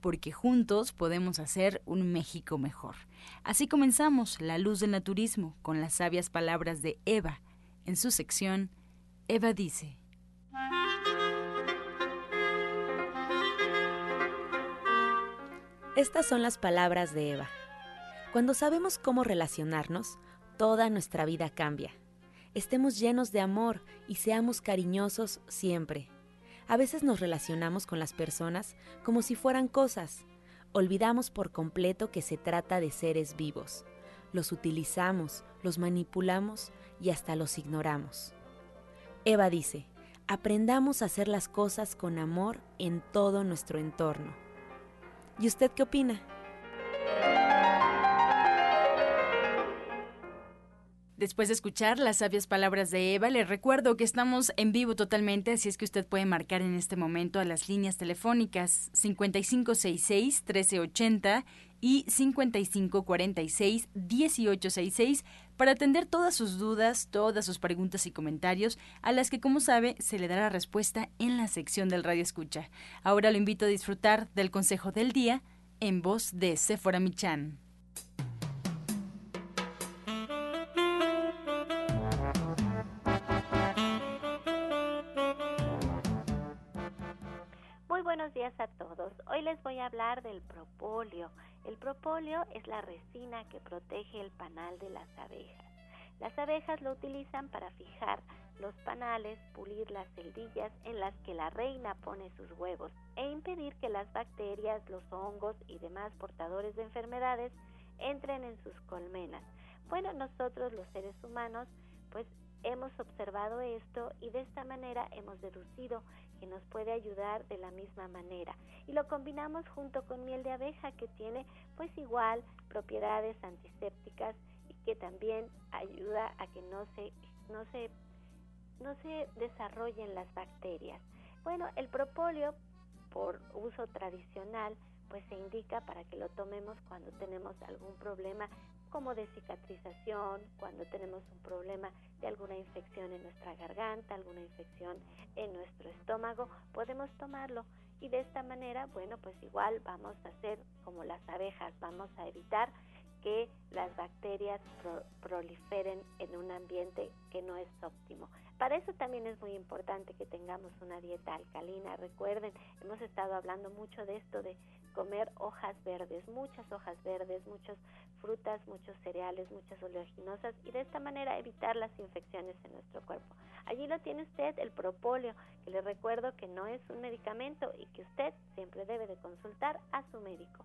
porque juntos podemos hacer un México mejor. Así comenzamos La Luz del Naturismo con las sabias palabras de Eva. En su sección, Eva dice. Estas son las palabras de Eva. Cuando sabemos cómo relacionarnos, toda nuestra vida cambia. Estemos llenos de amor y seamos cariñosos siempre. A veces nos relacionamos con las personas como si fueran cosas. Olvidamos por completo que se trata de seres vivos. Los utilizamos, los manipulamos y hasta los ignoramos. Eva dice, aprendamos a hacer las cosas con amor en todo nuestro entorno. ¿Y usted qué opina? Después de escuchar las sabias palabras de Eva, le recuerdo que estamos en vivo totalmente, así es que usted puede marcar en este momento a las líneas telefónicas 5566-1380 y 5546-1866 para atender todas sus dudas, todas sus preguntas y comentarios, a las que, como sabe, se le dará respuesta en la sección del Radio Escucha. Ahora lo invito a disfrutar del consejo del día en voz de Sephora Michan. A todos. Hoy les voy a hablar del propóleo. El propóleo es la resina que protege el panal de las abejas. Las abejas lo utilizan para fijar los panales, pulir las celdillas en las que la reina pone sus huevos e impedir que las bacterias, los hongos y demás portadores de enfermedades entren en sus colmenas. Bueno, nosotros los seres humanos pues hemos observado esto y de esta manera hemos deducido que nos puede ayudar de la misma manera. Y lo combinamos junto con miel de abeja que tiene pues igual propiedades antisépticas y que también ayuda a que no se no se no se desarrollen las bacterias. Bueno, el propóleo por uso tradicional pues se indica para que lo tomemos cuando tenemos algún problema como de cicatrización, cuando tenemos un problema de alguna infección en nuestra garganta, alguna infección en nuestro estómago, podemos tomarlo y de esta manera, bueno, pues igual vamos a hacer como las abejas, vamos a evitar que las bacterias proliferen en un ambiente que no es óptimo. Para eso también es muy importante que tengamos una dieta alcalina. Recuerden, hemos estado hablando mucho de esto de comer hojas verdes, muchas hojas verdes, muchas frutas, muchos cereales, muchas oleaginosas y de esta manera evitar las infecciones en nuestro cuerpo. Allí lo tiene usted, el propóleo, que le recuerdo que no es un medicamento y que usted siempre debe de consultar a su médico.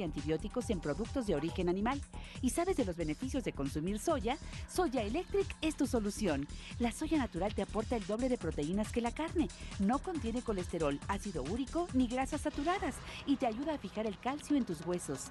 y antibióticos en productos de origen animal. ¿Y sabes de los beneficios de consumir soya? Soya Electric es tu solución. La soya natural te aporta el doble de proteínas que la carne. No contiene colesterol, ácido úrico ni grasas saturadas y te ayuda a fijar el calcio en tus huesos.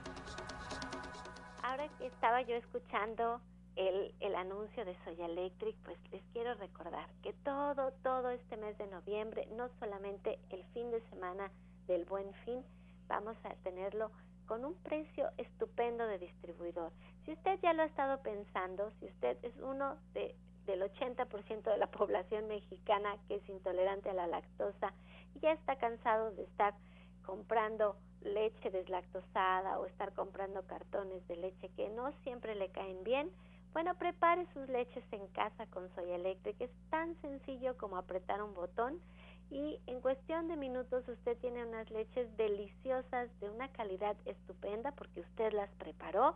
Ahora que estaba yo escuchando el, el, anuncio de Soya Electric, pues les quiero recordar que todo, todo este mes de noviembre, no solamente el fin de semana del buen fin, vamos a tenerlo con un precio estupendo de distribuidor. Si usted ya lo ha estado pensando, si usted es uno de, del 80% de la población mexicana que es intolerante a la lactosa y ya está cansado de estar comprando leche deslactosada o estar comprando cartones de leche que no siempre le caen bien, Bueno, prepare sus leches en casa con Soya Electric. Es tan sencillo como apretar un botón y en cuestión de minutos usted tiene unas leches deliciosas de una calidad estupenda porque usted las preparó.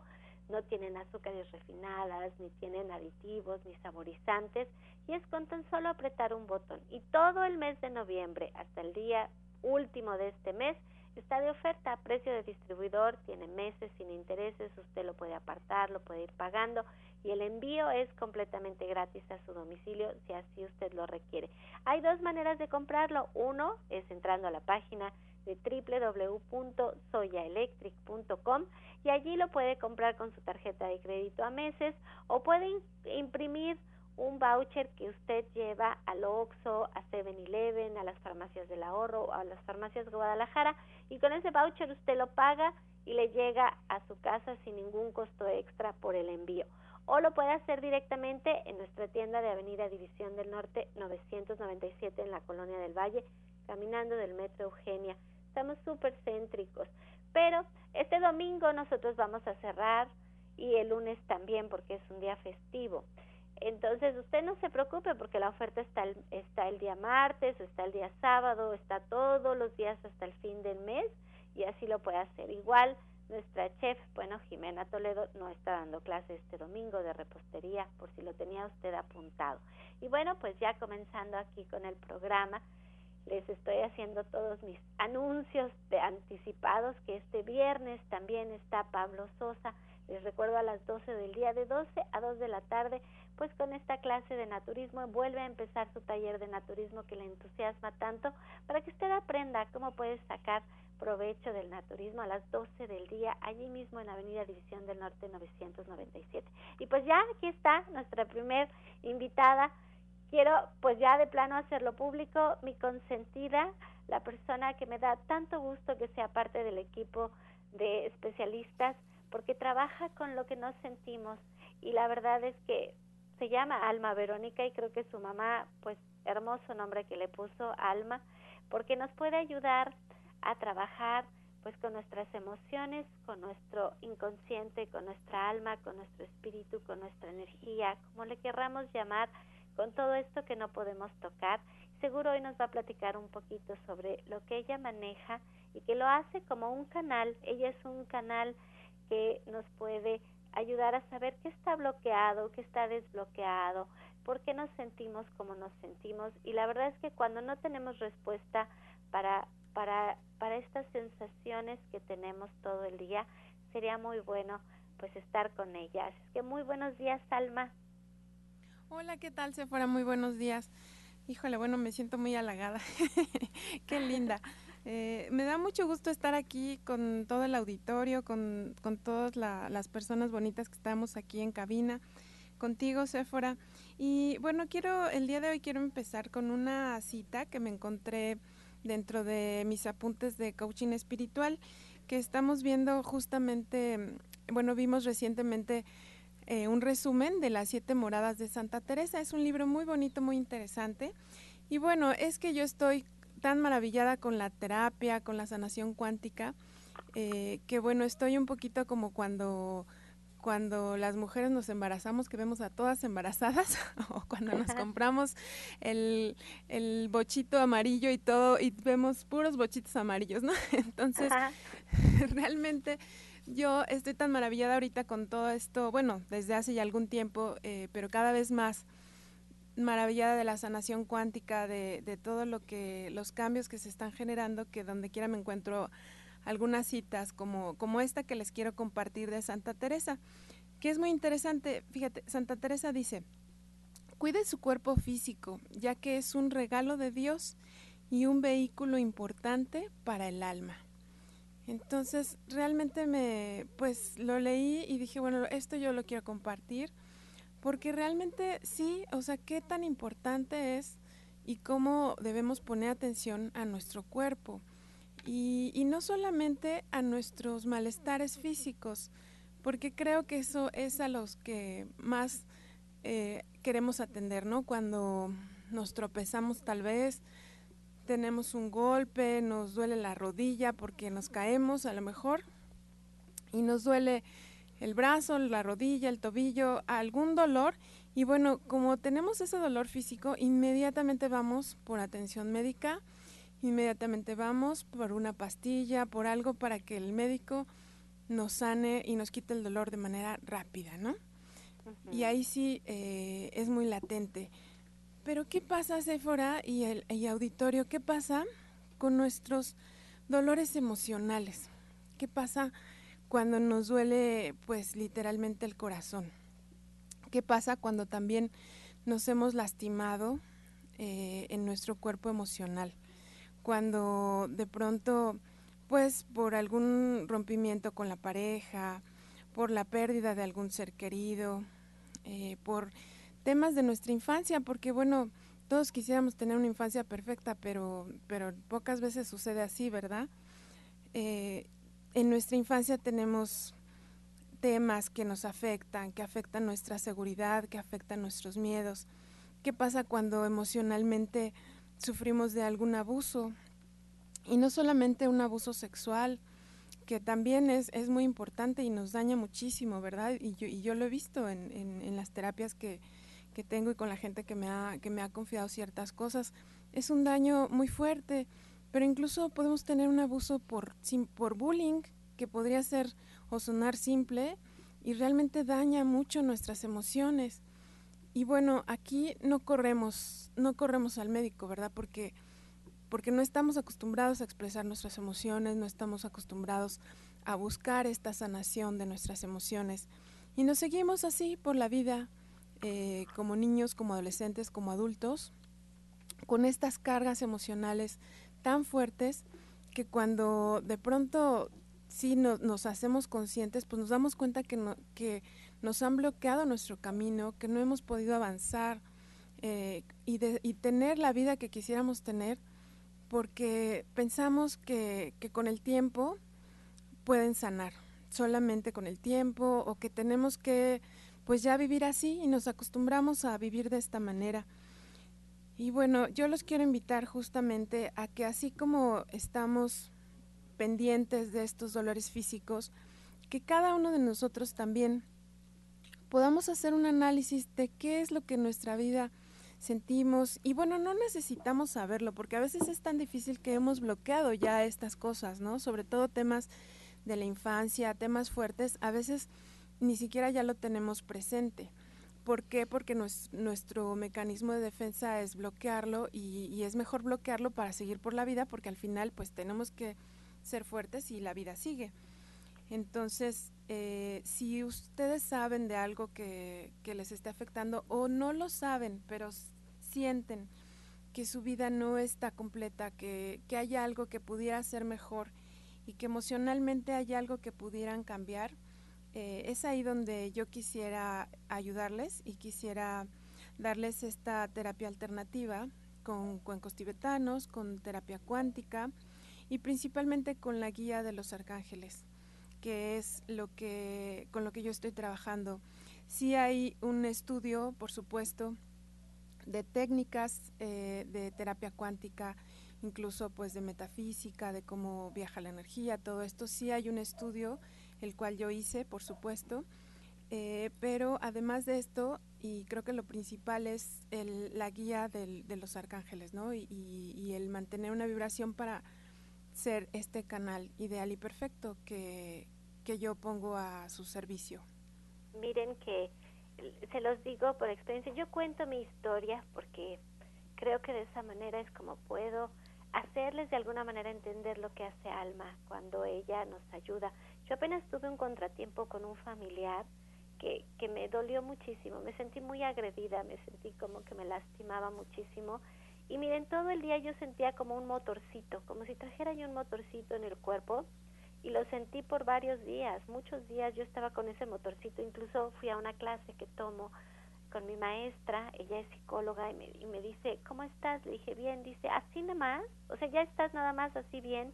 No tienen azúcares refinadas, ni tienen aditivos, ni saborizantes y es con tan solo apretar un botón. Y todo el mes de noviembre hasta el día último de este mes Está de oferta a precio de distribuidor, tiene meses sin intereses, usted lo puede apartar, lo puede ir pagando y el envío es completamente gratis a su domicilio si así usted lo requiere. Hay dos maneras de comprarlo. Uno es entrando a la página de www.soyaelectric.com y allí lo puede comprar con su tarjeta de crédito a meses o puede imprimir un voucher que usted lleva al Oxxo, a 7-Eleven, a las farmacias del ahorro, a las farmacias de Guadalajara y con ese voucher usted lo paga y le llega a su casa sin ningún costo extra por el envío. O lo puede hacer directamente en nuestra tienda de Avenida División del Norte 997 en la Colonia del Valle, caminando del Metro Eugenia. Estamos súper céntricos. Pero este domingo nosotros vamos a cerrar y el lunes también porque es un día festivo. Entonces usted no se preocupe porque la oferta está el, está el día martes, está el día sábado, está todos los días hasta el fin del mes y así lo puede hacer. Igual nuestra chef, bueno, Jimena Toledo no está dando clase este domingo de repostería por si lo tenía usted apuntado. Y bueno, pues ya comenzando aquí con el programa, les estoy haciendo todos mis anuncios de anticipados que este viernes también está Pablo Sosa. Les recuerdo a las 12 del día, de 12 a 2 de la tarde, pues con esta clase de naturismo vuelve a empezar su taller de naturismo que le entusiasma tanto para que usted aprenda cómo puede sacar provecho del naturismo a las 12 del día allí mismo en Avenida División del Norte 997. Y pues ya aquí está nuestra primer invitada. Quiero pues ya de plano hacerlo público, mi consentida, la persona que me da tanto gusto que sea parte del equipo de especialistas porque trabaja con lo que nos sentimos y la verdad es que se llama Alma Verónica y creo que su mamá, pues hermoso nombre que le puso Alma, porque nos puede ayudar a trabajar pues con nuestras emociones, con nuestro inconsciente, con nuestra alma, con nuestro espíritu, con nuestra energía, como le querramos llamar, con todo esto que no podemos tocar. Seguro hoy nos va a platicar un poquito sobre lo que ella maneja y que lo hace como un canal. Ella es un canal que nos puede ayudar a saber qué está bloqueado, qué está desbloqueado, por qué nos sentimos como nos sentimos. Y la verdad es que cuando no tenemos respuesta para, para, para estas sensaciones que tenemos todo el día, sería muy bueno pues estar con ellas. Es que muy buenos días, Alma. Hola, ¿qué tal, Sephora? Muy buenos días. Híjole, bueno, me siento muy halagada. qué linda. Eh, me da mucho gusto estar aquí con todo el auditorio, con, todas las personas bonitas que estamos aquí en cabina, contigo, Sephora. Y bueno, quiero, el día de hoy quiero empezar con una cita que me encontré dentro de mis apuntes de coaching espiritual, que estamos viendo justamente, bueno, vimos recientemente eh, un resumen de las siete moradas de Santa Teresa. Es un libro muy bonito, muy interesante. Y bueno, es que yo estoy tan maravillada con la terapia, con la sanación cuántica, eh, que bueno, estoy un poquito como cuando cuando las mujeres nos embarazamos, que vemos a todas embarazadas, o cuando nos compramos el, el, bochito amarillo y todo, y vemos puros bochitos amarillos, ¿no? Entonces, realmente yo estoy tan maravillada ahorita con todo esto, bueno, desde hace ya algún tiempo, eh, pero cada vez más maravillada de la sanación cuántica, de, de, todo lo que, los cambios que se están generando, que donde quiera me encuentro algunas citas como, como esta que les quiero compartir de Santa Teresa, que es muy interesante. Fíjate, Santa Teresa dice, cuide su cuerpo físico, ya que es un regalo de Dios y un vehículo importante para el alma. Entonces, realmente me, pues lo leí y dije, bueno, esto yo lo quiero compartir porque realmente sí, o sea, qué tan importante es y cómo debemos poner atención a nuestro cuerpo. Y, no solamente a nuestros malestares físicos, porque creo que eso es a los que más eh, queremos atender, ¿no? Cuando nos tropezamos tal vez, tenemos un golpe, nos duele la rodilla porque nos caemos a lo mejor, y nos duele el brazo, la rodilla, el tobillo, algún dolor. Y bueno, como tenemos ese dolor físico, inmediatamente vamos por atención médica, inmediatamente vamos por una pastilla, por algo para que el médico nos sane y nos quite el dolor de manera rápida, ¿no? Y ahí sí eh, es muy latente. Pero ¿qué pasa, Sephora y el y auditorio? ¿Qué pasa con nuestros dolores emocionales? ¿Qué pasa cuando nos duele, pues literalmente el corazón? ¿Qué pasa cuando también nos hemos lastimado eh, en nuestro cuerpo emocional? Cuando de pronto, pues por algún rompimiento con la pareja, por la pérdida de algún ser querido, eh, por temas de nuestra infancia, porque bueno, todos quisiéramos tener una infancia perfecta, pero, pero pocas veces sucede así, ¿verdad? Eh, en nuestra infancia tenemos temas que nos afectan, que afectan nuestra seguridad, que afectan nuestros miedos. ¿Qué pasa cuando emocionalmente sufrimos de algún abuso? Y no solamente un abuso sexual, que también es, es muy importante y nos daña muchísimo, ¿verdad? Y yo, y yo lo he visto en, en, las terapias que, que, tengo y con la gente que me, ha, que me ha confiado ciertas cosas. Es un daño muy fuerte pero incluso podemos tener un abuso por, por bullying, que podría ser o sonar simple y realmente daña mucho nuestras emociones. Y bueno, aquí no corremos, no corremos al médico, ¿verdad? Porque, porque no estamos acostumbrados a expresar nuestras emociones, no estamos acostumbrados a buscar esta sanación de nuestras emociones. Y nos seguimos así por la vida, eh, como niños, como adolescentes, como adultos, con estas cargas emocionales tan fuertes que cuando de pronto sí nos hacemos conscientes, pues nos damos cuenta que, que nos han bloqueado nuestro camino, que no hemos podido avanzar eh, y, tener la vida que quisiéramos tener, porque pensamos que con el tiempo pueden sanar, solamente con el tiempo, o que tenemos que pues ya vivir así y nos acostumbramos a vivir de esta manera. Y bueno, yo los quiero invitar justamente a que así como estamos pendientes de estos dolores físicos, que cada uno de nosotros también podamos hacer un análisis de qué es lo que en nuestra vida sentimos. Y bueno, no necesitamos saberlo, porque a veces es tan difícil que hemos bloqueado ya estas cosas, ¿no? Sobre todo temas de la infancia, temas fuertes, a veces ni siquiera ya lo tenemos presente. ¿Por qué? Porque nuestro mecanismo de defensa es bloquearlo y, es mejor bloquearlo para seguir por la vida porque al final pues tenemos que ser fuertes y la vida sigue. Entonces, eh, si ustedes saben de algo que, les esté afectando o no lo saben, pero sienten que su vida no está completa, que, que hay algo que pudiera ser mejor y que emocionalmente hay algo que pudieran cambiar, eh, es ahí donde yo quisiera ayudarles y quisiera darles esta terapia alternativa con cuencos tibetanos, con terapia cuántica y principalmente con la guía de los arcángeles, que es lo que con lo que yo estoy trabajando. Sí hay un estudio, por supuesto, de técnicas eh, de terapia cuántica, incluso pues de metafísica, de cómo viaja la energía, todo esto. Sí hay un estudio el cual yo hice, por supuesto. Eh, pero además de esto, y creo que lo principal es la guía de los arcángeles, ¿no? Y, el mantener una vibración para ser este canal ideal y perfecto que, que yo pongo a su servicio. Miren que se los digo por experiencia, yo cuento mi historia porque creo que de esa manera es como puedo hacerles de alguna manera entender lo que hace Alma cuando ella nos ayuda. Yo apenas tuve un contratiempo con un familiar que, que me dolió muchísimo, me sentí muy agredida, me sentí como que me lastimaba muchísimo. Y miren, todo el día yo sentía como un motorcito, como si trajera yo un motorcito en el cuerpo y lo sentí por varios días, muchos días yo estaba con ese motorcito, incluso fui a una clase que tomo con mi maestra, ella es psicóloga y me, y me dice, ¿cómo estás? Le dije, bien, dice, ¿así nada más? O sea, ¿ya estás nada más así bien?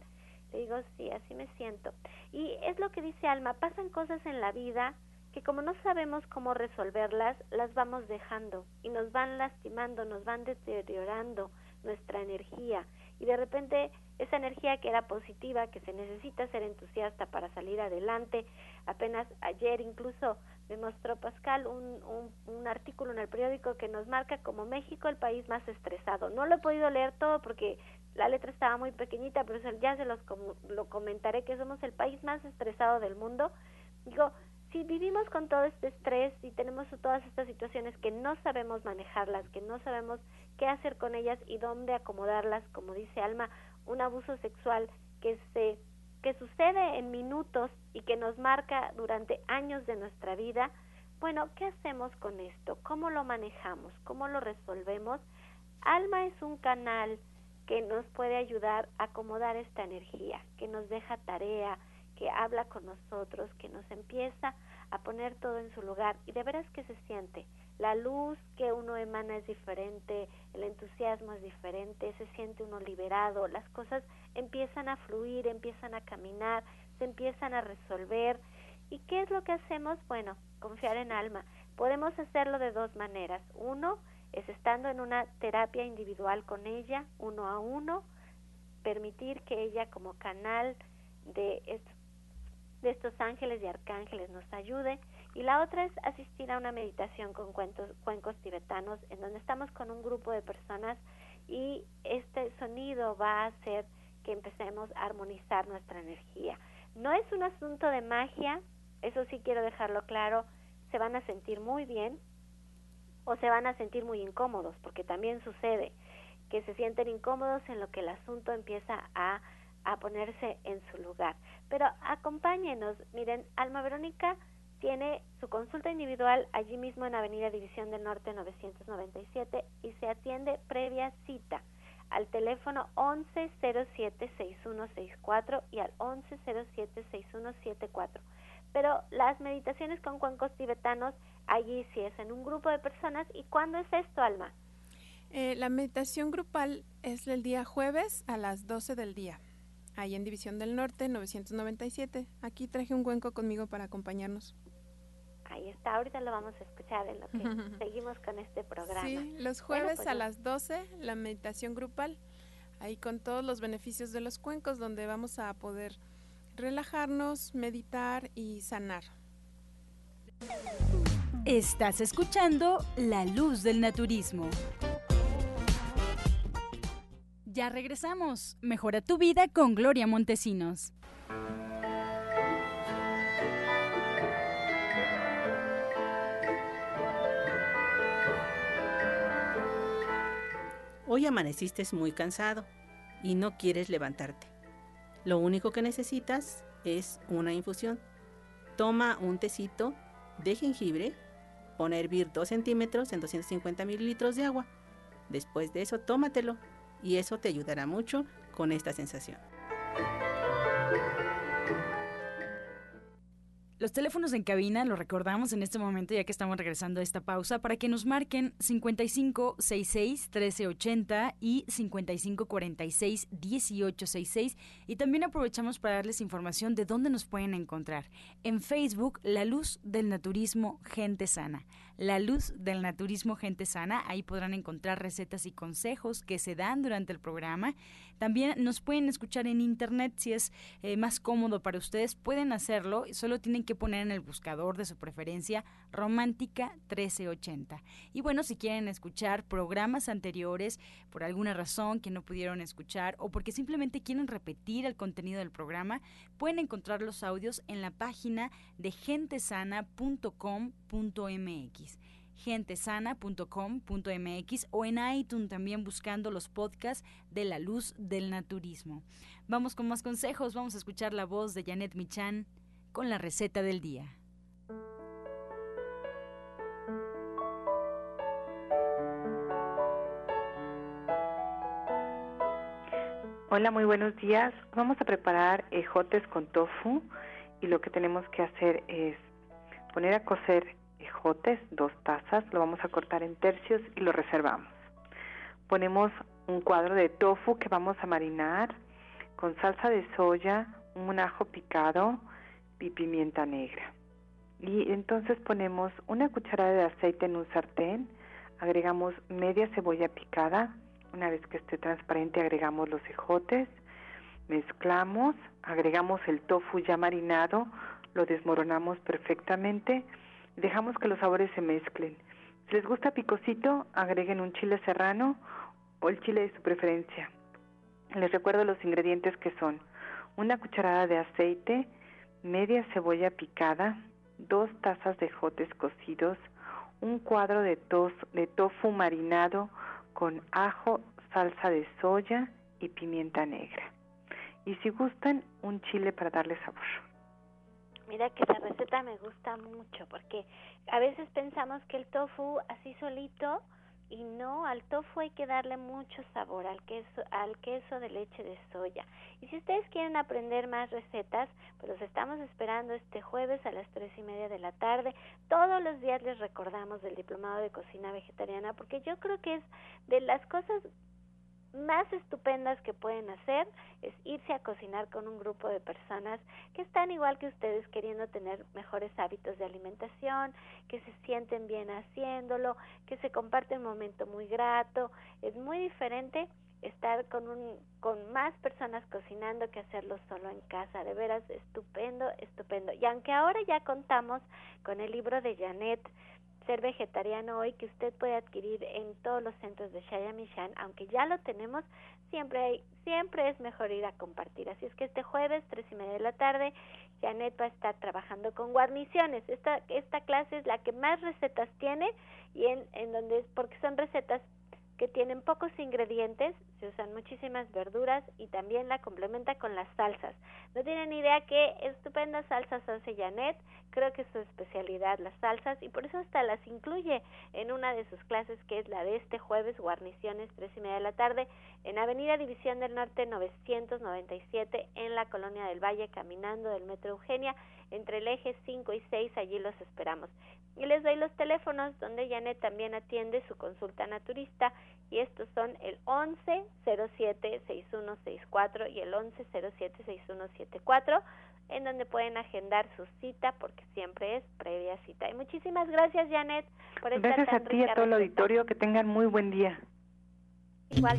Le digo, sí, así me siento. Y es lo que dice Alma, pasan cosas en la vida que como no sabemos cómo resolverlas, las vamos dejando y nos van lastimando, nos van deteriorando nuestra energía. Y de repente esa energía que era positiva, que se necesita ser entusiasta para salir adelante. Apenas ayer incluso me mostró Pascal un, un, artículo en el periódico que nos marca como México el país más estresado. No lo he podido leer todo porque la letra estaba muy pequeñita, pero ya se los lo comentaré que somos el país más estresado del mundo. Digo, si vivimos con todo este estrés y tenemos todas estas situaciones que no sabemos manejarlas, que no sabemos qué hacer con ellas y dónde acomodarlas, como dice Alma, un abuso sexual que se que sucede en minutos y que nos marca durante años de nuestra vida, bueno, ¿qué hacemos con esto? ¿Cómo lo manejamos? ¿Cómo lo resolvemos? Alma es un canal que nos puede ayudar a acomodar esta energía, que nos deja tarea, que habla con nosotros, que nos empieza a poner todo en su lugar y de veras que se siente. La luz que uno emana es diferente, el entusiasmo es diferente, se siente uno liberado, las cosas empiezan a fluir, empiezan a caminar, se empiezan a resolver. ¿Y qué es lo que hacemos? Bueno, confiar en alma. Podemos hacerlo de dos maneras. Uno es estando en una terapia individual con ella, uno a uno, permitir que ella como canal de de estos ángeles y arcángeles nos ayude. Y la otra es asistir a una meditación con cuentos, cuencos tibetanos, en donde estamos con un grupo de personas y este sonido va a hacer que empecemos a armonizar nuestra energía. No es un asunto de magia, eso sí quiero dejarlo claro, se van a sentir muy bien o se van a sentir muy incómodos, porque también sucede que se sienten incómodos en lo que el asunto empieza a a ponerse en su lugar. Pero acompáñenos, miren, Alma Verónica tiene su consulta individual allí mismo en Avenida División del Norte 997 y se atiende previa cita al teléfono 1107-6164 y al 1107-6174. Pero las meditaciones con cuencos tibetanos, allí sí es en un grupo de personas. ¿Y cuándo es esto, Alma? Eh, la meditación grupal es el día jueves a las 12 del día ahí en División del Norte, 997. Aquí traje un cuenco conmigo para acompañarnos. Ahí está, ahorita lo vamos a escuchar en lo que seguimos con este programa. Sí, los jueves pues a las 12, la meditación grupal, ahí con todos los beneficios de los cuencos, donde vamos a poder relajarnos, meditar y sanar. Estás escuchando La Luz del Naturismo. Ya regresamos. Mejora tu vida con Gloria Montesinos. Hoy amaneciste muy cansado y no quieres levantarte. Lo único que necesitas es una infusión. Toma un tecito de jengibre, pon a hervir 2 centímetros en 250 mililitros de agua. Después de eso, tómatelo y eso te ayudará mucho con esta sensación. Los teléfonos en cabina lo recordamos en este momento ya que estamos regresando a esta pausa para que nos marquen 5566 1380 y 5546 1866 y también aprovechamos para darles información de dónde nos pueden encontrar. En Facebook, La Luz del Naturismo Gente Sana. La Luz del Naturismo Gente Sana, ahí podrán encontrar recetas y consejos que se dan durante el programa. También nos pueden escuchar en internet si es eh, más cómodo para ustedes, pueden hacerlo, solo tienen que poner en el buscador de su preferencia Romántica 1380. Y bueno, si quieren escuchar programas anteriores por alguna razón que no pudieron escuchar o porque simplemente quieren repetir el contenido del programa, pueden encontrar los audios en la página de gentesana.com.mx gentesana.com.mx o en iTunes también buscando los podcasts de la luz del naturismo. Vamos con más consejos, vamos a escuchar la voz de Janet Michan con la receta del día. Hola, muy buenos días. Vamos a preparar ejotes con tofu y lo que tenemos que hacer es poner a cocer ejotes, dos tazas, lo vamos a cortar en tercios y lo reservamos. Ponemos un cuadro de tofu que vamos a marinar con salsa de soya, un ajo picado, y pimienta negra. Y entonces ponemos una cucharada de aceite en un sartén, agregamos media cebolla picada, una vez que esté transparente agregamos los ejotes, Mezclamos, agregamos el tofu ya marinado, lo desmoronamos perfectamente dejamos que los sabores se mezclen. Si les gusta picosito, agreguen un chile serrano o el chile de su preferencia. Les recuerdo los ingredientes que son una cucharada de aceite, media cebolla picada, dos tazas de jotes cocidos, un cuadro de, de tofu marinado con ajo, salsa de soya y pimienta negra. Y si gustan, un chile para darle sabor. Mira que la receta me gusta mucho porque a veces pensamos que el tofu así solito y no, al tofu hay que darle mucho sabor al queso, al queso de leche de soya. Y si ustedes quieren aprender más recetas, pues los estamos esperando este jueves a las tres y media de la tarde. Todos los días les recordamos del diplomado de cocina vegetariana porque yo creo que es de las cosas más estupendas que pueden hacer es irse a cocinar con un grupo de personas que están igual que ustedes queriendo tener mejores hábitos de alimentación, que se sienten bien haciéndolo, que se comparte un momento muy grato. Es muy diferente estar con un con más personas cocinando que hacerlo solo en casa. De veras estupendo, estupendo. Y aunque ahora ya contamos con el libro de Janet ser vegetariano hoy que usted puede adquirir en todos los centros de Shaya Mishan, aunque ya lo tenemos, siempre hay, siempre es mejor ir a compartir. Así es que este jueves, tres y media de la tarde, Janet va a estar trabajando con guarniciones. Esta, esta clase es la que más recetas tiene y en, en donde, porque son recetas que tienen pocos ingredientes, se usan muchísimas verduras y también la complementa con las salsas. No tienen idea qué estupendas salsas hace Janet, creo que es su especialidad las salsas y por eso hasta las incluye en una de sus clases que es la de este jueves, guarniciones, tres y media de la tarde, en Avenida División del Norte 997 en la Colonia del Valle, caminando del Metro Eugenia, entre el eje 5 y 6, allí los esperamos. Y les doy los teléfonos donde Janet también atiende su consulta naturista y estos son el 11 07 6164 y el 11 07 6174 en donde pueden agendar su cita porque siempre es previa cita. Y muchísimas gracias Janet por estar Gracias a ti y a todo el auditorio, que tengan muy buen día. Igual.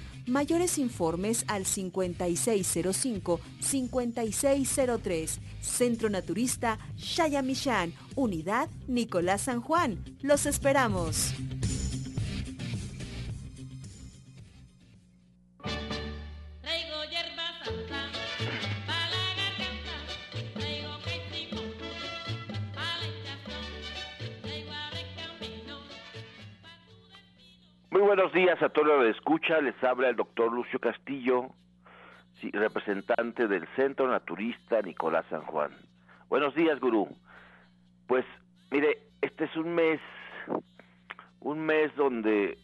Mayores informes al 5605-5603. Centro Naturista Shayamishan, Unidad Nicolás San Juan. Los esperamos. Buenos días a todos los escucha. Les habla el doctor Lucio Castillo, representante del Centro Naturista Nicolás San Juan. Buenos días, gurú. Pues, mire, este es un mes, un mes donde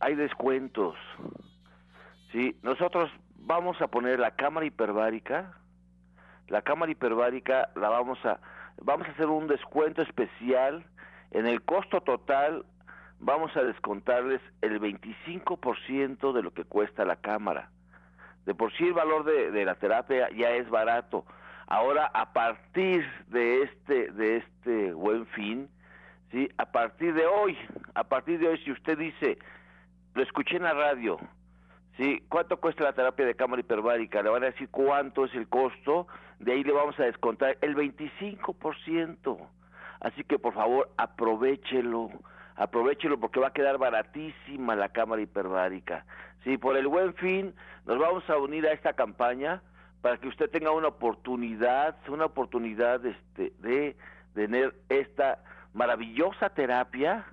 hay descuentos. Sí, nosotros vamos a poner la cámara hiperbárica. La cámara hiperbárica la vamos a, vamos a hacer un descuento especial en el costo total vamos a descontarles el 25% de lo que cuesta la cámara. De por sí el valor de, la terapia ya es barato. Ahora, a partir de este, de este buen fin, ¿sí? a partir de hoy, a partir de hoy, si usted dice, lo escuché en la radio, ¿sí? ¿Cuánto cuesta la terapia de cámara hiperbárica? Le van a decir cuánto es el costo, de ahí le vamos a descontar el 25%. Así que por favor, aprovechelo, aprovechelo porque va a quedar baratísima la cámara hiperbárica. Sí, por el buen fin nos vamos a unir a esta campaña para que usted tenga una oportunidad, una oportunidad este, de tener esta maravillosa terapia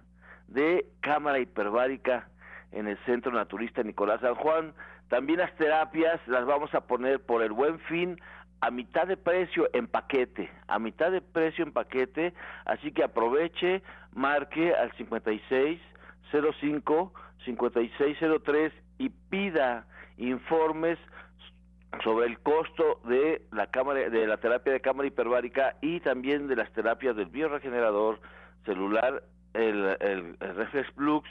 de cámara hiperbárica en el Centro Naturista Nicolás San Juan. También las terapias las vamos a poner por el buen fin a mitad de precio en paquete, a mitad de precio en paquete, así que aproveche, marque al 5605 5603 y pida informes sobre el costo de la cámara de la terapia de cámara hiperbárica y también de las terapias del bioregenerador celular, el, el, Reflex Flux,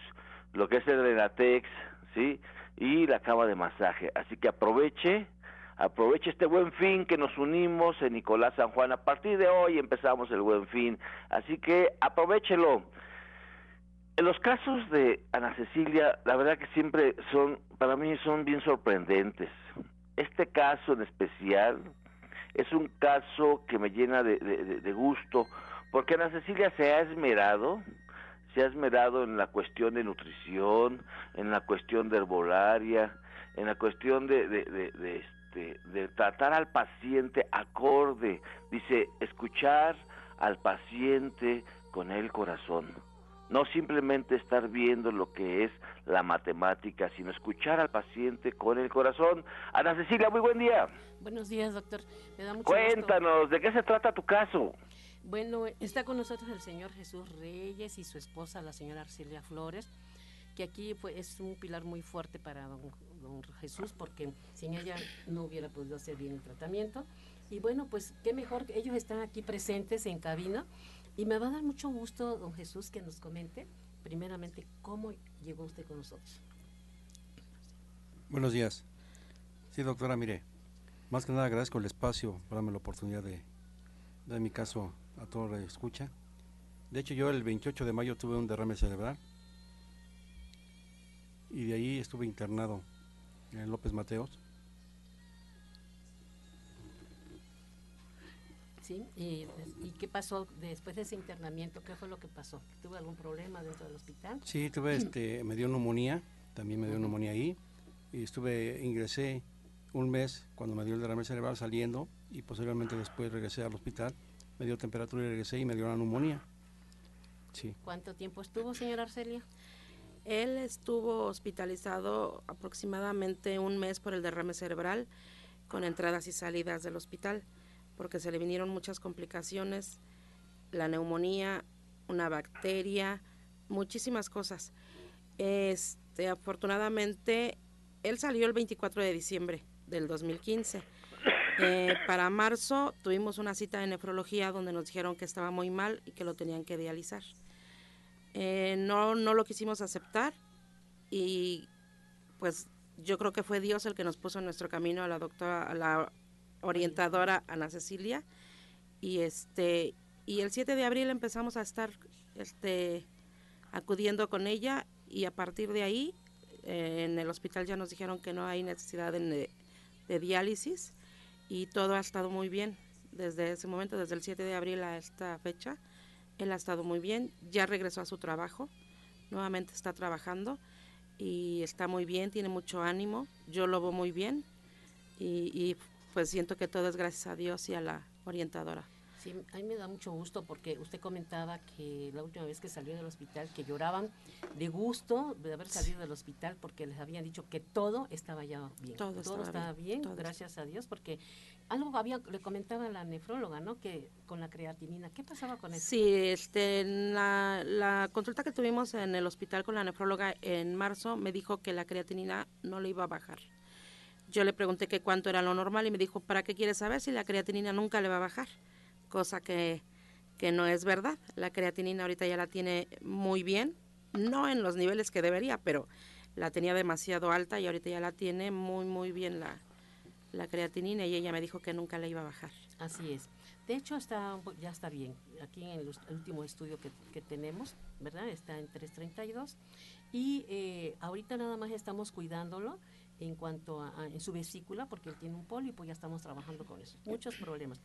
lo que es el Renatex, ¿sí? Y la cama de masaje. Así que aproveche, aproveche este buen fin que nos unimos en Nicolás San Juan. A partir de hoy empezamos el buen fin. Así que aprovechelo. En los casos de Ana Cecilia, la verdad que siempre son, para mí son bien sorprendentes. Este caso en especial es un caso que me llena de, gusto, porque Ana Cecilia se ha esmerado, se ha esmerado en la cuestión de nutrición, en la cuestión de herbolaria, en la cuestión de, de, este, de tratar al paciente acorde, dice, escuchar al paciente con el corazón. No simplemente estar viendo lo que es la matemática, sino escuchar al paciente con el corazón. Ana Cecilia, muy buen día. Buenos días, doctor. Me da mucho Cuéntanos, ¿de qué se trata tu caso? Bueno, está con nosotros el señor Jesús Reyes y su esposa, la señora Arcelia Flores, que aquí es un pilar muy fuerte para don, Jesús, porque sin ella no hubiera podido hacer bien el tratamiento. Y bueno, pues qué mejor que ellos están aquí presentes en cabina. Y me va a dar mucho gusto, don Jesús, que nos comente primeramente cómo llegó usted con nosotros. Buenos días. Sí, doctora, mire, más que nada agradezco el espacio para darme la oportunidad de dar mi caso a todo lo que escucha. De hecho, yo el 28 de mayo tuve un derrame cerebral y de ahí estuve internado en López Mateos. ¿Sí? ¿Y, qué pasó después de ese internamiento? ¿Qué fue lo que pasó? ¿Tuvo algún problema dentro del hospital? Sí, tuve, este, me dio neumonía, también me dio neumonía ahí, y estuve, ingresé un mes cuando me dio el derrame cerebral saliendo, y posteriormente después regresé al hospital me dio temperatura y regresé y me dio una neumonía. Sí. ¿Cuánto tiempo estuvo, señora Arcelia? Él estuvo hospitalizado aproximadamente un mes por el derrame cerebral, con entradas y salidas del hospital, porque se le vinieron muchas complicaciones, la neumonía, una bacteria, muchísimas cosas. Este, afortunadamente, él salió el 24 de diciembre del 2015 eh, para marzo tuvimos una cita de nefrología donde nos dijeron que estaba muy mal y que lo tenían que dializar. Eh, no, no lo quisimos aceptar y pues yo creo que fue Dios el que nos puso en nuestro camino a la doctora, a la orientadora Ana Cecilia y este y el 7 de abril empezamos a estar este acudiendo con ella y a partir de ahí eh, en el hospital ya nos dijeron que no hay necesidad de, de diálisis y todo ha estado muy bien desde ese momento, desde el 7 de abril a esta fecha. Él ha estado muy bien, ya regresó a su trabajo, nuevamente está trabajando y está muy bien, tiene mucho ánimo, yo lo veo muy bien y, y pues siento que todo es gracias a Dios y a la orientadora. Sí, a mí me da mucho gusto porque usted comentaba que la última vez que salió del hospital, que lloraban de gusto de haber salido del hospital porque les habían dicho que todo estaba ya bien. Todo, estaba, bien, gracias a Dios, porque algo había, le comentaba la nefróloga, ¿no? Que con la creatinina, ¿qué pasaba con eso? Sí, este, la, la consulta que tuvimos en el hospital con la nefróloga en marzo me dijo que la creatinina no le iba a bajar. Yo le pregunté que cuánto era lo normal y me dijo, ¿para qué quieres saber si la creatinina nunca le va a bajar? Cosa que, no es verdad. La creatinina ahorita ya la tiene muy bien, no en los niveles que debería, pero la tenía demasiado alta y ahorita ya la tiene muy, muy bien la, la creatinina y ella me dijo que nunca la iba a bajar. Así es. De hecho, está, ya está bien. Aquí en el, último estudio que, que, tenemos, ¿verdad? Está en 332. Y eh, ahorita nada más estamos cuidándolo en cuanto a, en su vesícula, porque él tiene un pólipo, ya estamos trabajando con eso, muchos problemas.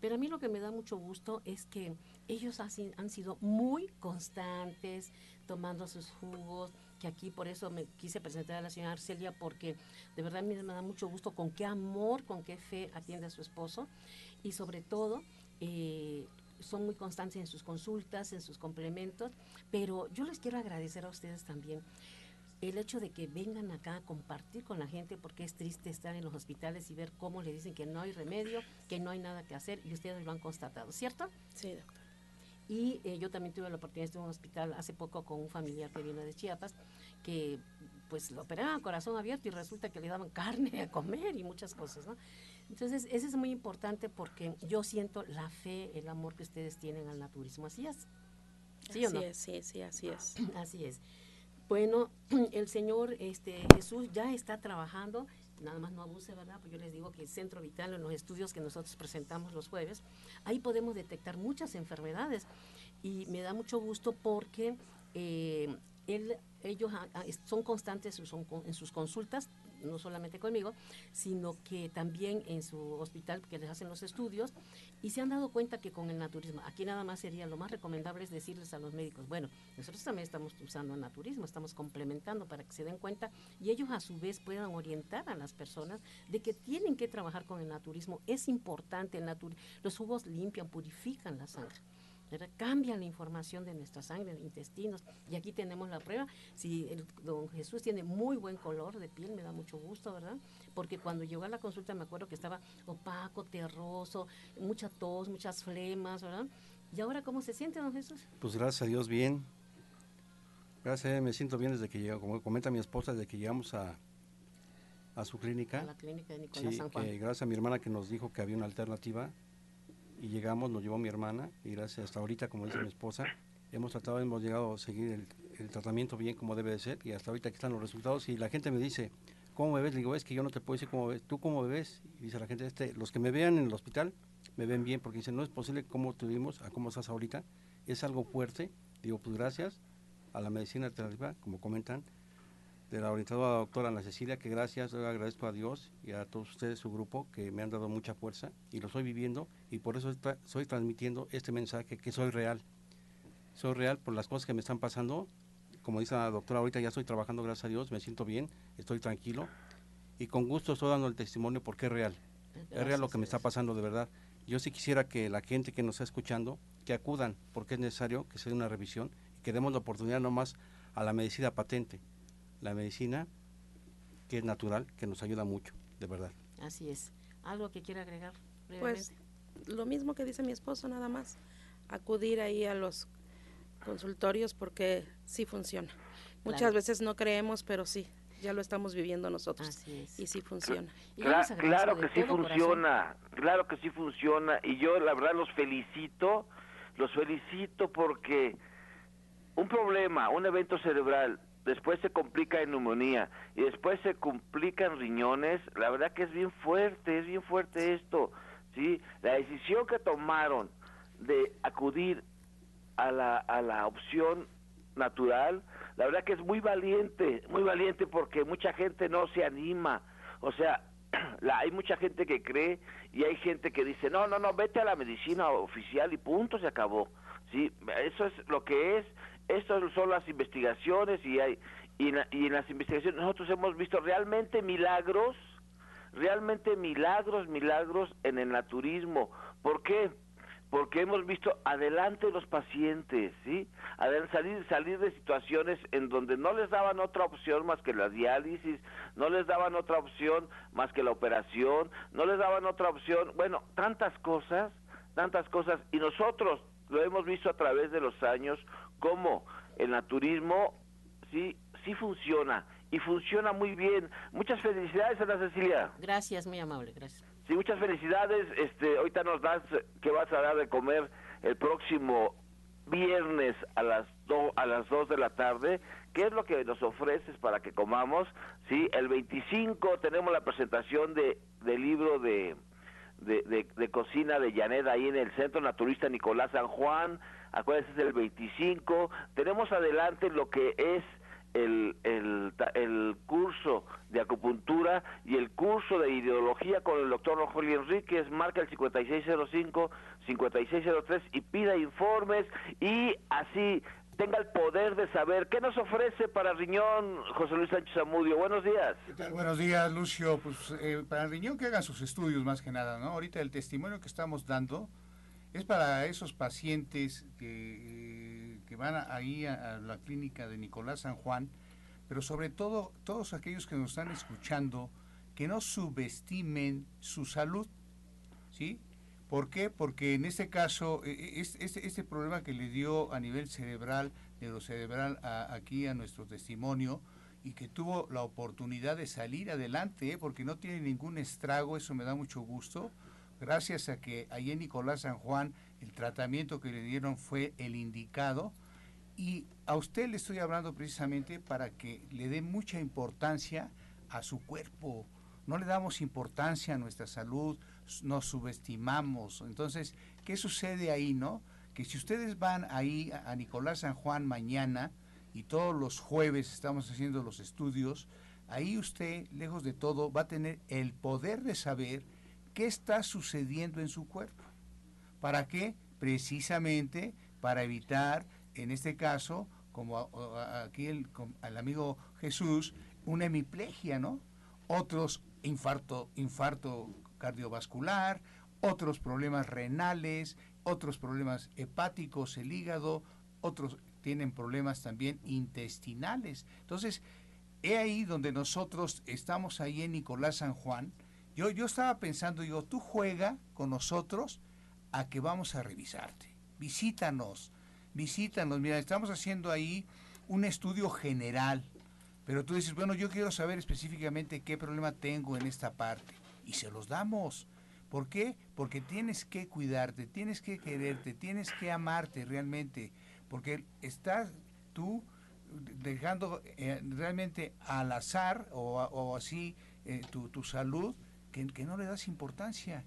Pero a mí lo que me da mucho gusto es que ellos han sido muy constantes, tomando sus jugos, que aquí por eso me quise presentar a la señora Arcelia, porque de verdad a mí me da mucho gusto con qué amor, con qué fe atiende a su esposo. Y sobre todo eh, son muy constantes en sus consultas, en sus complementos, pero yo les quiero agradecer a ustedes también el hecho de que vengan acá a compartir con la gente, porque es triste estar en los hospitales y ver cómo le dicen que no hay remedio, que no hay nada que hacer, y ustedes lo han constatado, ¿cierto? Sí, doctor. Y eh, yo también tuve la oportunidad de estar en un hospital hace poco con un familiar que viene de Chiapas, que pues lo operaban corazón abierto y resulta que le daban carne a comer y muchas cosas, ¿no? Entonces, eso es muy importante porque yo siento la fe, el amor que ustedes tienen al naturismo. Así es. ¿Sí así o no? Es, sí, sí, así es. Así es. Bueno, el Señor este, Jesús ya está trabajando, nada más no abuse, ¿verdad? Pues yo les digo que el Centro Vital, en los estudios que nosotros presentamos los jueves, ahí podemos detectar muchas enfermedades y me da mucho gusto porque eh, él, ellos son constantes en sus consultas, no solamente conmigo, sino que también en su hospital que les hacen los estudios y se han dado cuenta que con el naturismo, aquí nada más sería lo más recomendable es decirles a los médicos, bueno, nosotros también estamos usando el naturismo, estamos complementando para que se den cuenta y ellos a su vez puedan orientar a las personas de que tienen que trabajar con el naturismo. Es importante, el los jugos limpian, purifican la sangre. Cambian la información de nuestra sangre, de intestinos. Y aquí tenemos la prueba. Si el don Jesús tiene muy buen color de piel, me da mucho gusto, ¿verdad? Porque cuando llegó a la consulta me acuerdo que estaba opaco, terroso, mucha tos, muchas flemas, ¿verdad? ¿Y ahora cómo se siente, don Jesús? Pues gracias a Dios, bien. Gracias a Dios, me siento bien desde que llegó, como comenta mi esposa, desde que llegamos a, a su clínica. A la clínica de Nicolás San Juan. gracias a mi hermana que nos dijo que había una alternativa y llegamos, nos llevó mi hermana y gracias hasta ahorita, como dice mi esposa, hemos tratado, hemos llegado a seguir el, tratamiento bien como debe de ser y hasta ahorita aquí están los resultados y la gente me dice, ¿cómo me ves? Le digo, es que yo no te puedo decir cómo ves, ¿tú cómo me ves? Y dice la gente, este, los que me vean en el hospital me ven bien porque dicen, no es posible cómo tuvimos, a cómo estás ahorita, es algo fuerte. Digo, pues gracias a la medicina alternativa, como comentan, de la orientadora doctora Ana Cecilia, que gracias, yo agradezco a Dios y a todos ustedes, su grupo, que me han dado mucha fuerza y lo estoy viviendo y por eso estoy transmitiendo este mensaje que soy real. Soy real por las cosas que me están pasando. Como dice la doctora, ahorita ya estoy trabajando, gracias a Dios, me siento bien, estoy tranquilo y con gusto estoy dando el testimonio porque es real. es real lo que me está pasando de verdad. Yo sí quisiera que la gente que nos está escuchando, que acudan, porque es necesario que se dé una revisión y que demos la oportunidad nomás a la medicina patente la medicina que es natural, que nos ayuda mucho, de verdad. Así es. ¿Algo que quiera agregar? Pues lo mismo que dice mi esposo, nada más. Acudir ahí a los consultorios porque sí funciona. Muchas veces no creemos, pero sí, ya lo estamos viviendo nosotros. Así es. Y sí funciona. claro que sí funciona, claro que sí funciona. Y yo la verdad los felicito, los felicito porque un problema, un evento cerebral después se complica en neumonía y después se complican riñones, la verdad que es bien fuerte, es bien fuerte esto, ¿sí? La decisión que tomaron de acudir a la, a la opción natural, la verdad que es muy valiente, muy valiente porque mucha gente no se anima, o sea, la, hay mucha gente que cree y hay gente que dice, no, no, no, vete a la medicina oficial y punto, se acabó, ¿sí? Eso es lo que es estas son las investigaciones y hay y en, las investigaciones nosotros hemos visto realmente milagros, realmente milagros, milagros en el naturismo. ¿Por qué? Porque hemos visto adelante los pacientes, ¿sí? salir, salir de situaciones en donde no les daban otra opción más que la diálisis, no les daban otra opción más que la operación, no les daban otra opción, bueno, tantas cosas, tantas cosas, y nosotros lo hemos visto a través de los años cómo el naturismo sí, sí funciona y funciona muy bien. Muchas felicidades, Ana Cecilia. Gracias, muy amable, gracias. Sí, muchas felicidades. Este, ahorita nos das que vas a dar de comer el próximo viernes a las do, a las 2 de la tarde. ¿Qué es lo que nos ofreces para que comamos? Sí, el 25 tenemos la presentación de del libro de de, de, cocina de Llaneda ahí en el Centro Naturista Nicolás San Juan. Acuérdense es el 25, tenemos adelante lo que es el, el, el, curso de acupuntura y el curso de ideología con el doctor Rogelio Enríquez, marca el 5605-5603 y pida informes. Y así tenga el poder de saber qué nos ofrece para riñón José Luis Sánchez Amudio. Buenos días. Buenos días, Lucio. Pues eh, para riñón que hagan sus estudios más que nada, ¿no? Ahorita el testimonio que estamos dando es para esos pacientes que, que van ahí a, la clínica de Nicolás San Juan, pero sobre todo todos aquellos que nos están escuchando, que no subestimen su salud, ¿sí? ¿Por qué? Porque en este caso, este, este, problema que le dio a nivel cerebral, neurocerebral, a, aquí a nuestro testimonio, y que tuvo la oportunidad de salir adelante, ¿eh? porque no tiene ningún estrago, eso me da mucho gusto, gracias a que ahí en Nicolás San Juan el tratamiento que le dieron fue el indicado. Y a usted le estoy hablando precisamente para que le dé mucha importancia a su cuerpo. No le damos importancia a nuestra salud, nos subestimamos. Entonces, ¿qué sucede ahí, no? Que si ustedes van ahí a Nicolás San Juan mañana y todos los jueves estamos haciendo los estudios, ahí usted, lejos de todo, va a tener el poder de saber qué está sucediendo en su cuerpo. ¿Para qué? Precisamente para evitar, en este caso, como aquí el, amigo Jesús, una hemiplegia, ¿no? Otros infarto, infarto cardiovascular, otros problemas renales, otros problemas hepáticos, el hígado, otros tienen problemas también intestinales. Entonces, he ahí donde nosotros estamos ahí en Nicolás San Juan, yo, yo estaba pensando, digo, tú juega con nosotros a que vamos a revisarte. Visítanos, visítanos. Mira, estamos haciendo ahí un estudio general, pero tú dices, bueno, yo quiero saber específicamente qué problema tengo en esta parte. Y se los damos. ¿Por qué? Porque tienes que cuidarte, tienes que quererte, tienes que amarte realmente. Porque estás tú dejando eh, realmente al azar o, así eh, tu, tu salud que, no le das importancia.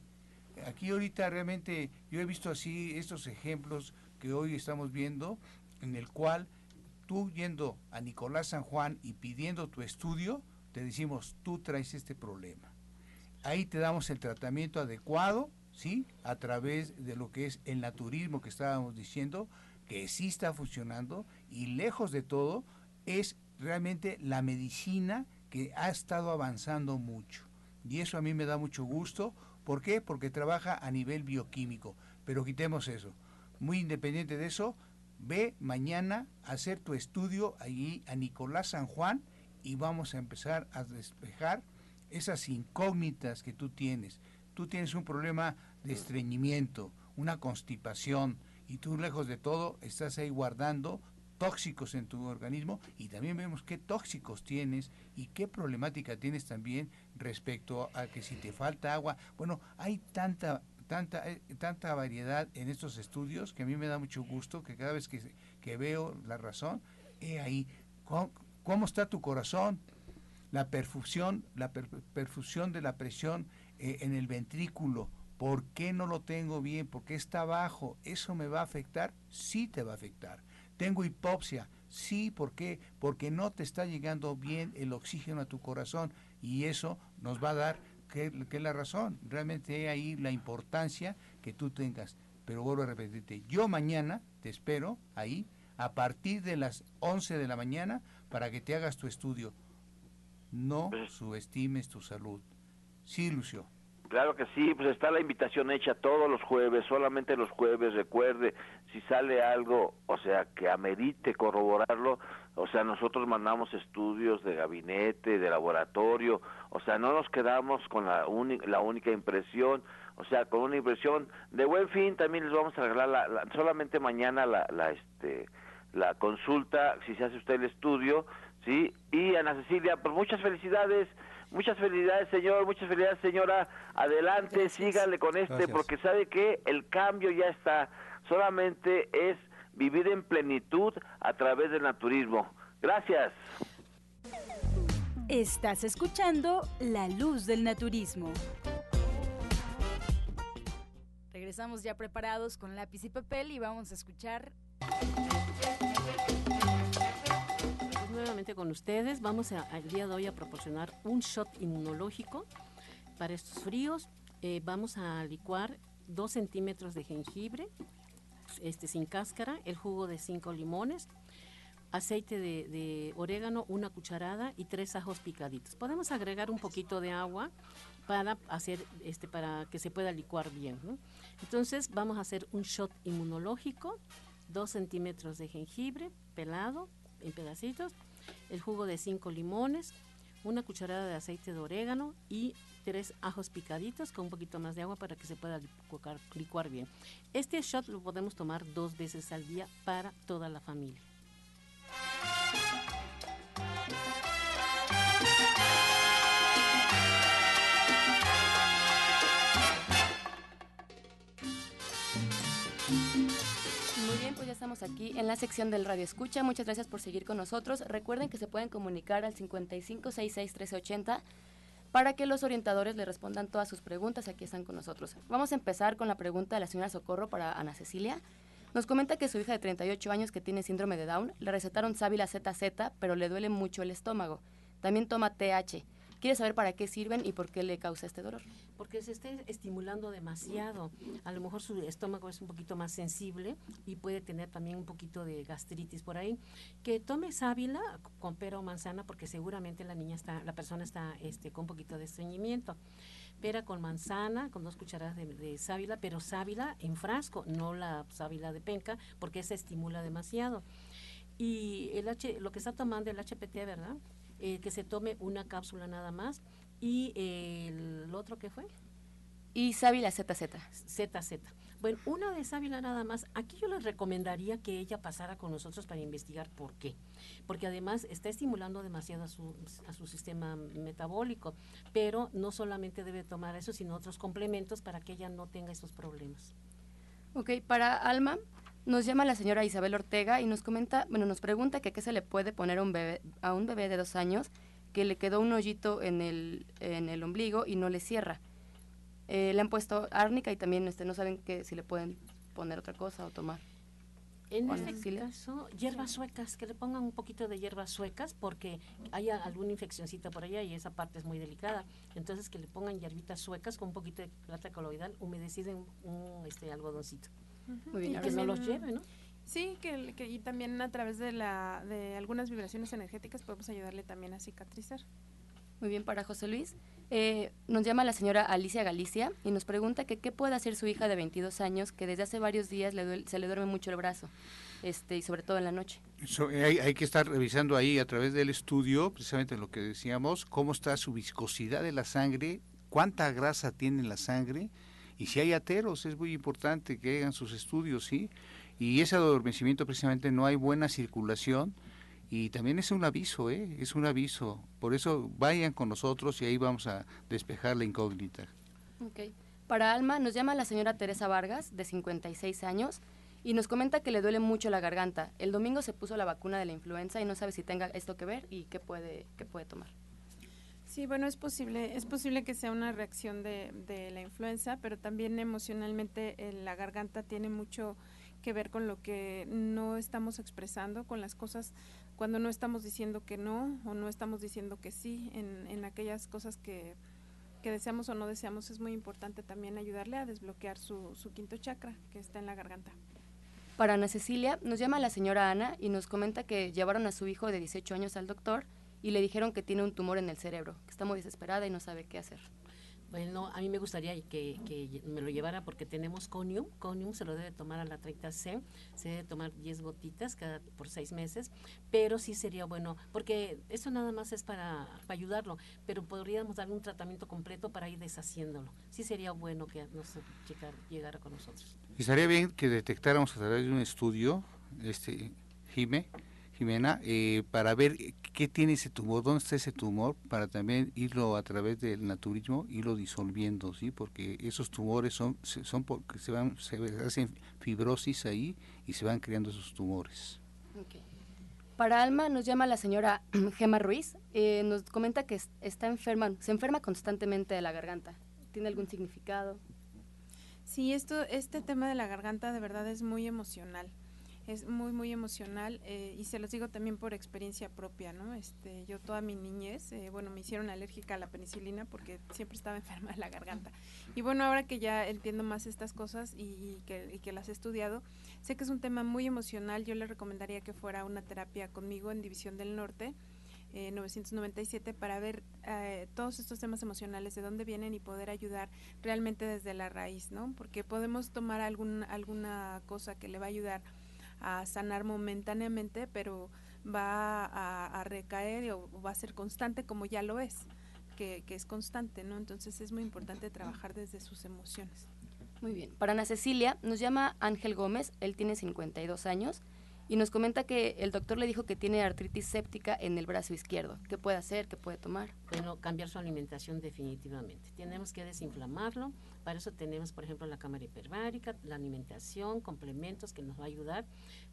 Aquí ahorita realmente yo he visto así estos ejemplos que hoy estamos viendo, en el cual tú yendo a Nicolás San Juan y pidiendo tu estudio, te decimos, tú traes este problema. Ahí te damos el tratamiento adecuado, ¿sí? A través de lo que es el naturismo que estábamos diciendo, que sí está funcionando y lejos de todo es realmente la medicina que ha estado avanzando mucho. Y eso a mí me da mucho gusto. ¿Por qué? Porque trabaja a nivel bioquímico. Pero quitemos eso. Muy independiente de eso, ve mañana a hacer tu estudio allí a Nicolás San Juan y vamos a empezar a despejar esas incógnitas que tú tienes. Tú tienes un problema de estreñimiento, una constipación, y tú lejos de todo estás ahí guardando tóxicos en tu organismo y también vemos qué tóxicos tienes y qué problemática tienes también respecto a que si te falta agua. Bueno, hay tanta tanta eh, tanta variedad en estos estudios que a mí me da mucho gusto que cada vez que, que veo la razón, he ahí ¿cómo, está tu corazón, la perfusión, la perfusión de la presión eh, en el ventrículo, ¿por qué no lo tengo bien? ¿Por qué está bajo? ¿Eso me va a afectar? Sí te va a afectar tengo hipopsia. Sí, ¿por qué? Porque no te está llegando bien el oxígeno a tu corazón y eso nos va a dar que, es la razón. Realmente ahí la importancia que tú tengas. Pero vuelvo a repetirte, yo mañana te espero ahí a partir de las 11 de la mañana para que te hagas tu estudio. No pues subestimes tu salud. Sí, Lucio. Claro que sí, pues está la invitación hecha todos los jueves, solamente los jueves, recuerde, si sale algo, o sea, que amerite corroborarlo, o sea, nosotros mandamos estudios de gabinete, de laboratorio, o sea, no nos quedamos con la, la única impresión, o sea, con una impresión de buen fin también les vamos a regalar la, solamente mañana la, la, este, la consulta, si se hace usted el estudio, ¿sí? Y Ana Cecilia, pues muchas felicidades, Muchas felicidades, señor. Muchas felicidades, señora. Adelante, sígale con este, porque sabe que el cambio ya está. Solamente es vivir en plenitud a través del naturismo. Gracias. Estás escuchando La Luz del Naturismo. Regresamos ya preparados con lápiz y papel y vamos a escuchar con ustedes. Vamos a, el día de hoy a proporcionar un shot inmunológico para estos fríos. Eh, vamos a licuar dos centímetros de jengibre, este sin cáscara, el jugo de cinco limones, aceite de, de, orégano, una cucharada y tres ajos picaditos. Podemos agregar un poquito de agua para hacer este para que se pueda licuar bien. Entonces vamos a hacer un shot inmunológico, dos centímetros de jengibre pelado en pedacitos, el jugo de cinco limones, una cucharada de aceite de orégano y tres ajos picaditos con un poquito más de agua para que se pueda licuar bien. Este shot lo podemos tomar dos veces al día para toda la familia. Ya estamos aquí en la sección del Radio Escucha. Muchas gracias por seguir con nosotros. Recuerden que se pueden comunicar al 5566-1380 para que los orientadores le respondan todas sus preguntas. Aquí están con nosotros. Vamos a empezar con la pregunta de la señora Socorro para Ana Cecilia. Nos comenta que su hija de 38 años que tiene síndrome de Down le recetaron sábila ZZ, pero le duele mucho el estómago. También toma TH. Quiere saber para qué sirven y por qué le causa este dolor. Porque se está estimulando demasiado. A lo mejor su estómago es un poquito más sensible y puede tener también un poquito de gastritis por ahí. Que tome sábila con pera o manzana porque seguramente la niña está, la persona está este, con un poquito de estreñimiento. Pera con manzana, con dos cucharadas de, sábila, pero sábila en frasco, no la sábila de penca, porque se estimula demasiado. Y el H, lo que está tomando el HPT, ¿verdad? Eh, que se tome una cápsula nada más. ¿Y el otro qué fue? Y sábila ZZ. ZZ. Bueno, una de sábila nada más. Aquí yo les recomendaría que ella pasara con nosotros para investigar por qué. Porque además está estimulando demasiado a su, a su sistema metabólico. Pero no solamente debe tomar eso, sino otros complementos para que ella no tenga esos problemas. Ok, para Alma, nos llama la señora Isabel Ortega y nos comenta, bueno, nos pregunta que qué se le puede poner a un bebé, a un bebé de dos años que le quedó un hoyito en el, en el ombligo y no le cierra. Eh, le han puesto árnica y también este, no saben que si le pueden poner otra cosa o tomar. En este caso, hierbas suecas, que le pongan un poquito de hierbas suecas porque hay alguna infeccióncita por allá y esa parte es muy delicada. Entonces que le pongan hierbitas suecas con un poquito de plata coloidal humedecida en un este, algodoncito. Muy bien, y que no los lleve, ¿no? Sí, que, que, y también a través de, la, de algunas vibraciones energéticas podemos ayudarle también a cicatrizar. Muy bien, para José Luis. Eh, nos llama la señora Alicia Galicia y nos pregunta que qué puede hacer su hija de 22 años que desde hace varios días le se le duerme mucho el brazo este y sobre todo en la noche. Eh, hay, hay, que estar revisando ahí a través del estudio, precisamente lo que decíamos, cómo está su viscosidad de la sangre, cuánta grasa tiene la sangre y si hay ateros, es muy importante que hagan sus estudios, ¿sí? Y ese adormecimiento precisamente no hay buena circulación y también es un aviso, ¿eh? Es un aviso. Por eso vayan con nosotros y ahí vamos a despejar la incógnita. Ok. Para Alma nos llama la señora Teresa Vargas, de 56 años, y nos comenta que le duele mucho la garganta. El domingo se puso la vacuna de la influenza y no sabe si tenga esto que ver y qué puede, qué puede tomar. Sí, bueno, es posible, es posible que sea una reacción de, de la influenza, pero también emocionalmente eh, la garganta tiene mucho que ver con lo que no estamos expresando, con las cosas cuando no estamos diciendo que no o no estamos diciendo que sí en, en aquellas cosas que, que deseamos o no deseamos, es muy importante también ayudarle a desbloquear su, su quinto chakra que está en la garganta. Para Ana Cecilia, nos llama la señora Ana y nos comenta que llevaron a su hijo de 18 años al doctor y le dijeron que tiene un tumor en el cerebro, que está muy desesperada y no sabe qué hacer. Bueno, a mí me gustaría que, que, me lo llevara porque tenemos Conium. Conium se lo debe tomar a la 30C, se debe tomar 10 gotitas cada por 6 meses, pero sí sería bueno, porque eso nada más es para, para ayudarlo, pero podríamos darle un tratamiento completo para ir deshaciéndolo. Sí sería bueno que nos llegara con nosotros. Y estaría bien que detectáramos a través de un estudio, este, Jime, Jimena, eh, para ver qué tiene ese tumor, dónde está ese tumor, para también irlo a través del naturismo, irlo disolviendo, ¿sí? Porque esos tumores son, son porque se van, se hacen fibrosis ahí y se van creando esos tumores. Para Alma nos llama la señora Gema Ruiz, eh, nos comenta que está enferma, se enferma constantemente de la garganta. ¿Tiene algún significado? Sí, esto, este tema de la garganta de verdad es muy emocional es muy muy emocional eh, y se los digo también por experiencia propia no este yo toda mi niñez eh, bueno me hicieron alérgica a la penicilina porque siempre estaba enferma de la garganta. Y bueno ahora que ya entiendo más estas cosas y, que, que las he estudiado sé que es un tema muy emocional. Yo le recomendaría que fuera una terapia conmigo en División del Norte 997 eh, para ver eh, todos estos temas emocionales, de dónde vienen y poder ayudar realmente desde la raíz, ¿no? Porque podemos tomar algún, alguna cosa que le va a ayudar a sanar momentáneamente, pero va a, recaer o va a ser constante como ya lo es, que, que es constante, ¿no? Entonces es muy importante trabajar desde sus emociones. Muy bien. Para Ana Cecilia, nos llama Ángel Gómez, él tiene 52 años y nos comenta que el doctor le dijo que tiene artritis séptica en el brazo izquierdo. ¿Qué puede hacer? ¿Qué puede tomar? Bueno, cambiar su alimentación definitivamente. Tenemos que desinflamarlo. Para eso tenemos, por ejemplo, la cámara hiperbárica, la alimentación, complementos que nos va a ayudar.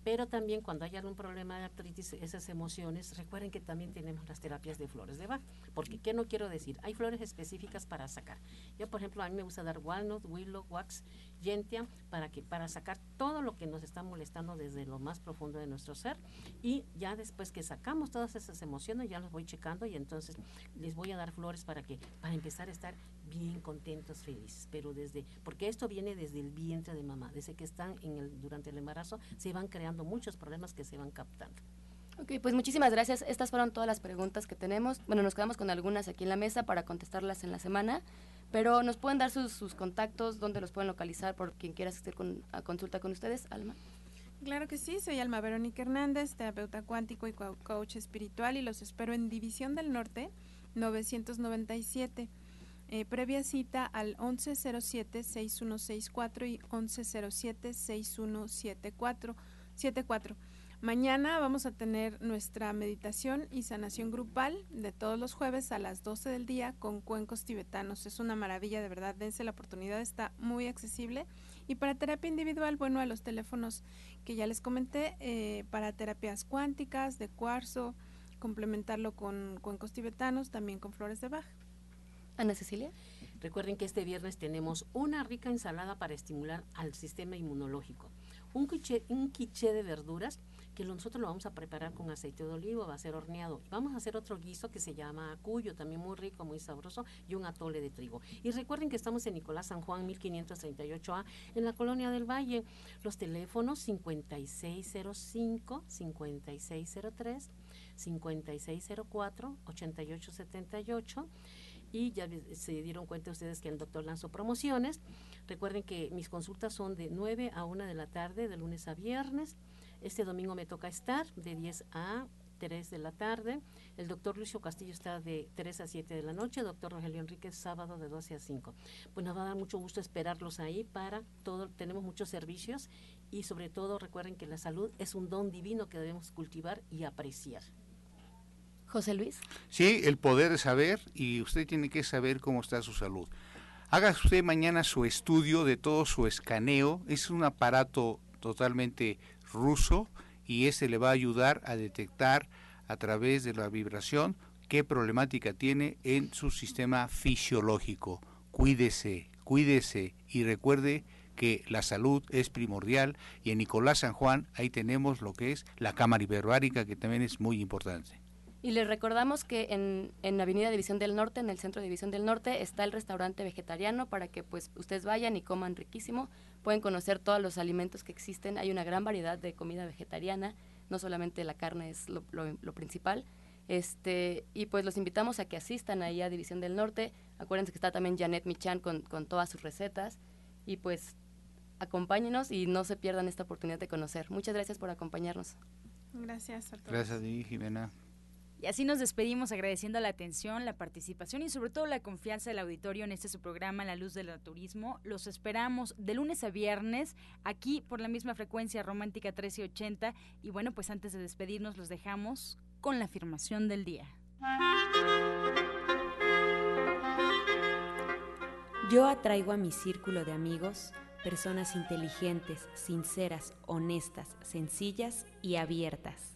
Pero también cuando hay algún problema de artritis, esas emociones, recuerden que también tenemos las terapias de flores de Bach. Porque, ¿qué no quiero decir? Hay flores específicas para sacar. Yo, por ejemplo, a mí me gusta dar walnut, willow, wax, gentian, para, que, para sacar todo lo que nos está molestando desde lo más profundo de nuestro ser y ya después que sacamos todas esas emociones ya los voy checando y entonces les voy a dar flores para que para empezar a estar bien contentos, felices, pero desde porque esto viene desde el vientre de mamá, desde que están en el durante el embarazo se van creando muchos problemas que se van captando. Ok, pues muchísimas gracias. Estas fueron todas las preguntas que tenemos. Bueno, nos quedamos con algunas aquí en la mesa para contestarlas en la semana, pero nos pueden dar sus, sus contactos, dónde los pueden localizar por quien quiera asistir con, a consulta con ustedes, Alma. Claro que sí, soy Alma Verónica Hernández, terapeuta cuántico y coach espiritual y los espero en División del Norte 997. Eh, previa cita al 1107-6164 y 1107-6174. Mañana vamos a tener nuestra meditación y sanación grupal de todos los jueves a las 12 del día con cuencos tibetanos. Es una maravilla, de verdad, dense la oportunidad, está muy accesible. Y para terapia individual, bueno, a los teléfonos que ya les comenté eh, para terapias cuánticas, de cuarzo, complementarlo con cuencos tibetanos, también con flores de Bach. Ana Cecilia. Recuerden que este viernes tenemos una rica ensalada para estimular al sistema inmunológico. Un quiche, de verduras que nosotros lo vamos a preparar con aceite de olivo, va a ser horneado. Vamos a hacer otro guiso que se llama acuyo, también muy rico, muy sabroso, y un atole de trigo. Y recuerden que estamos en Nicolás San Juan 1538A, en la colonia del Valle. Los teléfonos 5605, 5603, 5604, 8878 y ya se dieron cuenta ustedes que el doctor lanzó promociones. Recuerden que mis consultas son de 9 a 1 de la tarde, de lunes a viernes. Este domingo me toca estar de 10 a 3 de la tarde. El doctor Lucio Castillo está de 3 a 7 de la noche. Doctor Rogelio Enríquez, sábado de 12 a 5. Pues nos va a dar mucho gusto esperarlos ahí para todo. Tenemos muchos servicios y sobre todo recuerden que la salud es un don divino que debemos cultivar y apreciar. José Luis. Sí, el poder de saber y usted tiene que saber cómo está su salud. Haga usted mañana su estudio de todo su escaneo. Es un aparato totalmente ruso y ese le va a ayudar a detectar a través de la vibración qué problemática tiene en su sistema fisiológico. Cuídese, cuídese y recuerde que la salud es primordial y en Nicolás San Juan ahí tenemos lo que es la cámara hiperbárica que también es muy importante. Y les recordamos que en, en Avenida División del Norte, en el centro de División del Norte, está el restaurante vegetariano para que pues ustedes vayan y coman riquísimo. Pueden conocer todos los alimentos que existen. Hay una gran variedad de comida vegetariana. No solamente la carne es lo, lo, principal. Este, y pues los invitamos a que asistan ahí a División del Norte. Acuérdense que está también Janet Michan con, con todas sus recetas. Y pues acompáñenos y no se pierdan esta oportunidad de conocer. Muchas gracias por acompañarnos. Gracias a todos. Gracias a ti, Jimena. Y así nos despedimos agradeciendo la atención, la participación y sobre todo la confianza del auditorio en este su programa La Luz del Turismo. Los esperamos de lunes a viernes aquí por la misma frecuencia romántica 1380 y bueno, pues antes de despedirnos los dejamos con la afirmación del día. Yo atraigo a mi círculo de amigos personas inteligentes, sinceras, honestas, sencillas y abiertas